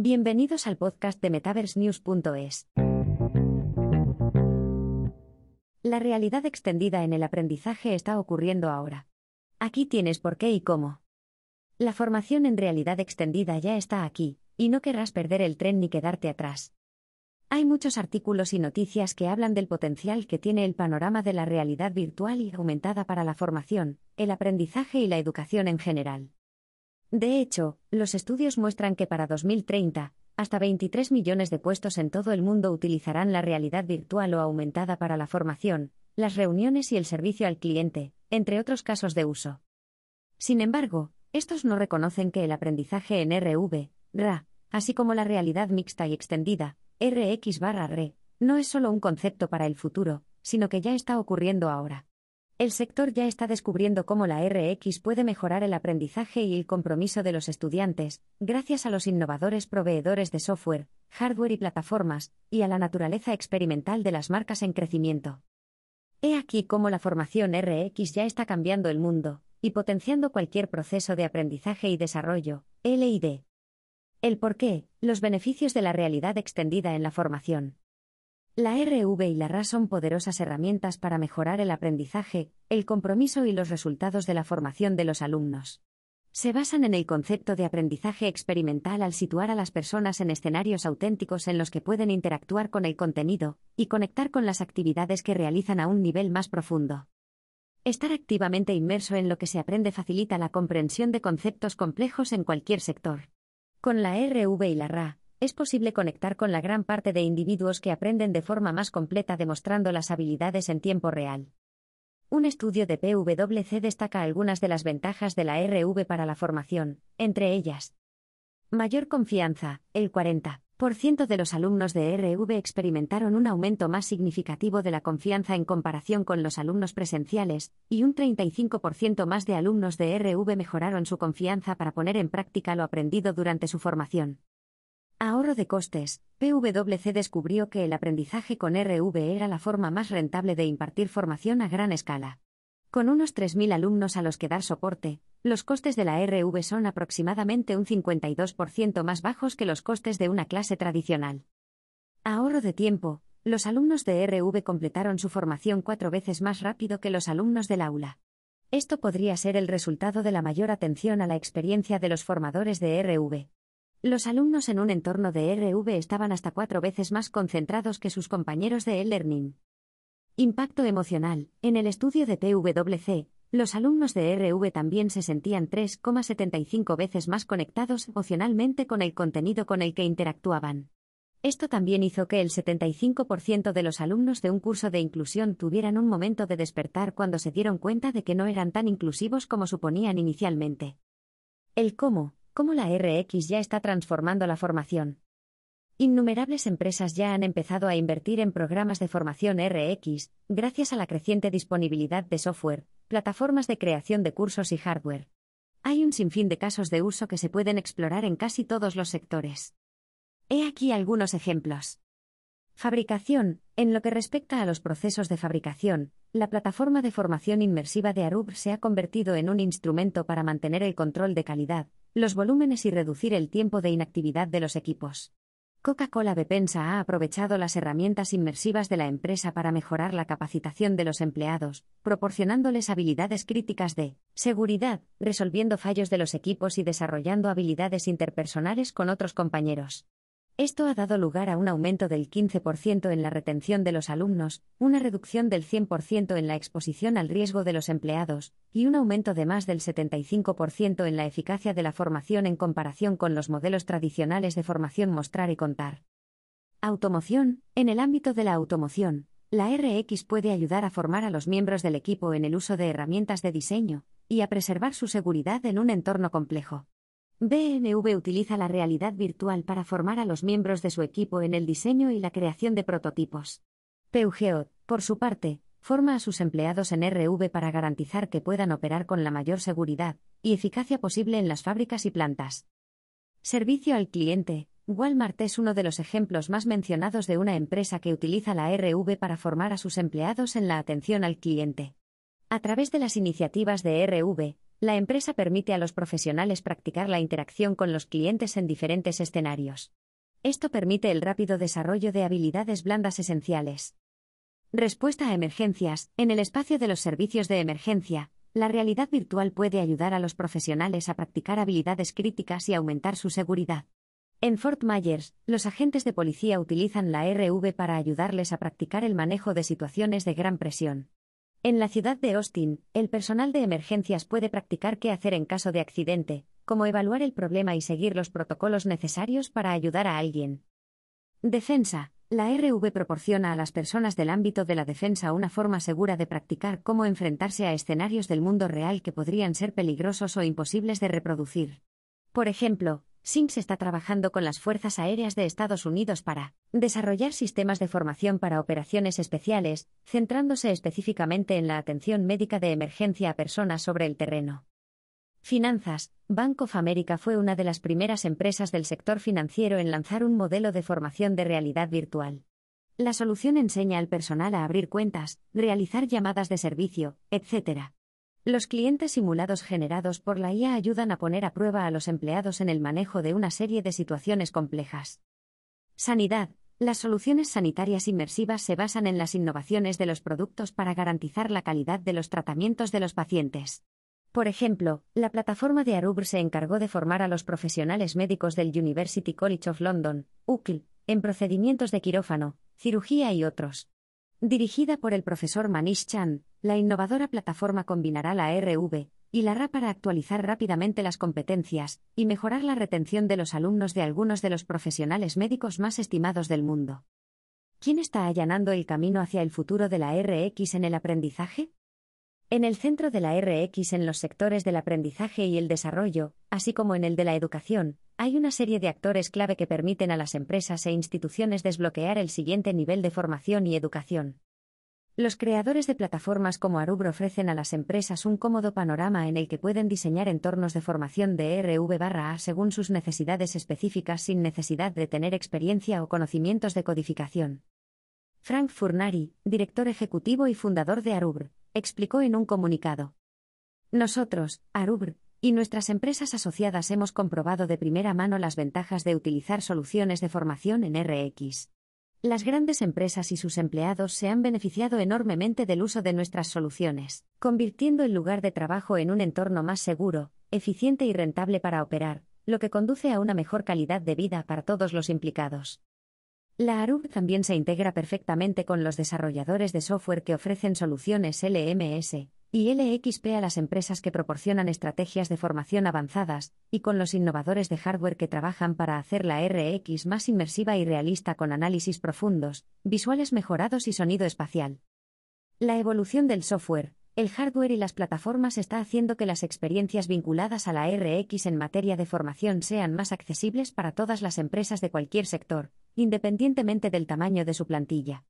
Bienvenidos al podcast de MetaverseNews.es. La realidad extendida en el aprendizaje está ocurriendo ahora. Aquí tienes por qué y cómo. La formación en realidad extendida ya está aquí, y no querrás perder el tren ni quedarte atrás. Hay muchos artículos y noticias que hablan del potencial que tiene el panorama de la realidad virtual y aumentada para la formación, el aprendizaje y la educación en general. De hecho, los estudios muestran que para 2030, hasta 23 millones de puestos en todo el mundo utilizarán la realidad virtual o aumentada para la formación, las reuniones y el servicio al cliente, entre otros casos de uso. Sin embargo, estos no reconocen que el aprendizaje en RV, RA, así como la realidad mixta y extendida, RX barra RE, no es solo un concepto para el futuro, sino que ya está ocurriendo ahora. El sector ya está descubriendo cómo la RX puede mejorar el aprendizaje y el compromiso de los estudiantes, gracias a los innovadores proveedores de software, hardware y plataformas, y a la naturaleza experimental de las marcas en crecimiento. He aquí cómo la formación RX ya está cambiando el mundo, y potenciando cualquier proceso de aprendizaje y desarrollo, LID. El porqué, los beneficios de la realidad extendida en la formación. La RV y la RA son poderosas herramientas para mejorar el aprendizaje, el compromiso y los resultados de la formación de los alumnos. Se basan en el concepto de aprendizaje experimental al situar a las personas en escenarios auténticos en los que pueden interactuar con el contenido y conectar con las actividades que realizan a un nivel más profundo. Estar activamente inmerso en lo que se aprende facilita la comprensión de conceptos complejos en cualquier sector. Con la RV y la RA, es posible conectar con la gran parte de individuos que aprenden de forma más completa demostrando las habilidades en tiempo real. Un estudio de PwC destaca algunas de las ventajas de la RV para la formación, entre ellas. Mayor confianza, el 40% de los alumnos de RV experimentaron un aumento más significativo de la confianza en comparación con los alumnos presenciales, y un 35% más de alumnos de RV mejoraron su confianza para poner en práctica lo aprendido durante su formación. Ahorro de costes. PwC descubrió que el aprendizaje con RV era la forma más rentable de impartir formación a gran escala. Con unos 3.000 alumnos a los que dar soporte, los costes de la RV son aproximadamente un 52% más bajos que los costes de una clase tradicional. Ahorro de tiempo. Los alumnos de RV completaron su formación cuatro veces más rápido que los alumnos del aula. Esto podría ser el resultado de la mayor atención a la experiencia de los formadores de RV. Los alumnos en un entorno de RV estaban hasta cuatro veces más concentrados que sus compañeros de e-learning. Impacto emocional. En el estudio de PwC, los alumnos de RV también se sentían 3,75 veces más conectados emocionalmente con el contenido con el que interactuaban. Esto también hizo que el 75% de los alumnos de un curso de inclusión tuvieran un momento de despertar cuando se dieron cuenta de que no eran tan inclusivos como suponían inicialmente. El cómo, cómo la RX ya está transformando la formación. Innumerables empresas ya han empezado a invertir en programas de formación RX, gracias a la creciente disponibilidad de software, plataformas de creación de cursos y hardware. Hay un sinfín de casos de uso que se pueden explorar en casi todos los sectores. He aquí algunos ejemplos. Fabricación. En lo que respecta a los procesos de fabricación, la plataforma de formación inmersiva de Arub se ha convertido en un instrumento para mantener el control de calidad, los volúmenes y reducir el tiempo de inactividad de los equipos. Coca-Cola Bepensa ha aprovechado las herramientas inmersivas de la empresa para mejorar la capacitación de los empleados, proporcionándoles habilidades críticas de seguridad, resolviendo fallos de los equipos y desarrollando habilidades interpersonales con otros compañeros. Esto ha dado lugar a un aumento del 15% en la retención de los alumnos, una reducción del 100% en la exposición al riesgo de los empleados, y un aumento de más del 75% en la eficacia de la formación en comparación con los modelos tradicionales de formación mostrar y contar. Automoción. En el ámbito de la automoción, la RX puede ayudar a formar a los miembros del equipo en el uso de herramientas de diseño, y a preservar su seguridad en un entorno complejo. BMW utiliza la realidad virtual para formar a los miembros de su equipo en el diseño y la creación de prototipos. Peugeot, por su parte, forma a sus empleados en RV para garantizar que puedan operar con la mayor seguridad y eficacia posible en las fábricas y plantas. Servicio al cliente. Walmart es uno de los ejemplos más mencionados de una empresa que utiliza la RV para formar a sus empleados en la atención al cliente. A través de las iniciativas de RV, la empresa permite a los profesionales practicar la interacción con los clientes en diferentes escenarios. Esto permite el rápido desarrollo de habilidades blandas esenciales. Respuesta a emergencias. En el espacio de los servicios de emergencia, la realidad virtual puede ayudar a los profesionales a practicar habilidades críticas y aumentar su seguridad. En Fort Myers, los agentes de policía utilizan la RV para ayudarles a practicar el manejo de situaciones de gran presión. En la ciudad de Austin, el personal de emergencias puede practicar qué hacer en caso de accidente, como evaluar el problema y seguir los protocolos necesarios para ayudar a alguien. Defensa. La RV proporciona a las personas del ámbito de la defensa una forma segura de practicar cómo enfrentarse a escenarios del mundo real que podrían ser peligrosos o imposibles de reproducir. Por ejemplo, SIMS está trabajando con las Fuerzas Aéreas de Estados Unidos para desarrollar sistemas de formación para operaciones especiales, centrándose específicamente en la atención médica de emergencia a personas sobre el terreno. Finanzas. Bank of America fue una de las primeras empresas del sector financiero en lanzar un modelo de formación de realidad virtual. La solución enseña al personal a abrir cuentas, realizar llamadas de servicio, etc. Los clientes simulados generados por la IA ayudan a poner a prueba a los empleados en el manejo de una serie de situaciones complejas. Sanidad. Las soluciones sanitarias inmersivas se basan en las innovaciones de los productos para garantizar la calidad de los tratamientos de los pacientes. Por ejemplo, la plataforma de Arubr se encargó de formar a los profesionales médicos del University College of London, UCL, en procedimientos de quirófano, cirugía y otros. Dirigida por el profesor Manish Chan, la innovadora plataforma combinará la RV y la RA para actualizar rápidamente las competencias y mejorar la retención de los alumnos de algunos de los profesionales médicos más estimados del mundo. ¿Quién está allanando el camino hacia el futuro de la RX en el aprendizaje? En el centro de la RX en los sectores del aprendizaje y el desarrollo, así como en el de la educación, hay una serie de actores clave que permiten a las empresas e instituciones desbloquear el siguiente nivel de formación y educación. Los creadores de plataformas como Arubro ofrecen a las empresas un cómodo panorama en el que pueden diseñar entornos de formación de RV-A según sus necesidades específicas sin necesidad de tener experiencia o conocimientos de codificación. Frank Furnari, director ejecutivo y fundador de Arubr, explicó en un comunicado. Nosotros, Arubr, y nuestras empresas asociadas hemos comprobado de primera mano las ventajas de utilizar soluciones de formación en RX. Las grandes empresas y sus empleados se han beneficiado enormemente del uso de nuestras soluciones, convirtiendo el lugar de trabajo en un entorno más seguro, eficiente y rentable para operar, lo que conduce a una mejor calidad de vida para todos los implicados. La ARUB también se integra perfectamente con los desarrolladores de software que ofrecen soluciones LMS y LXP a las empresas que proporcionan estrategias de formación avanzadas, y con los innovadores de hardware que trabajan para hacer la RX más inmersiva y realista con análisis profundos, visuales mejorados y sonido espacial. La evolución del software, el hardware y las plataformas está haciendo que las experiencias vinculadas a la RX en materia de formación sean más accesibles para todas las empresas de cualquier sector, independientemente del tamaño de su plantilla.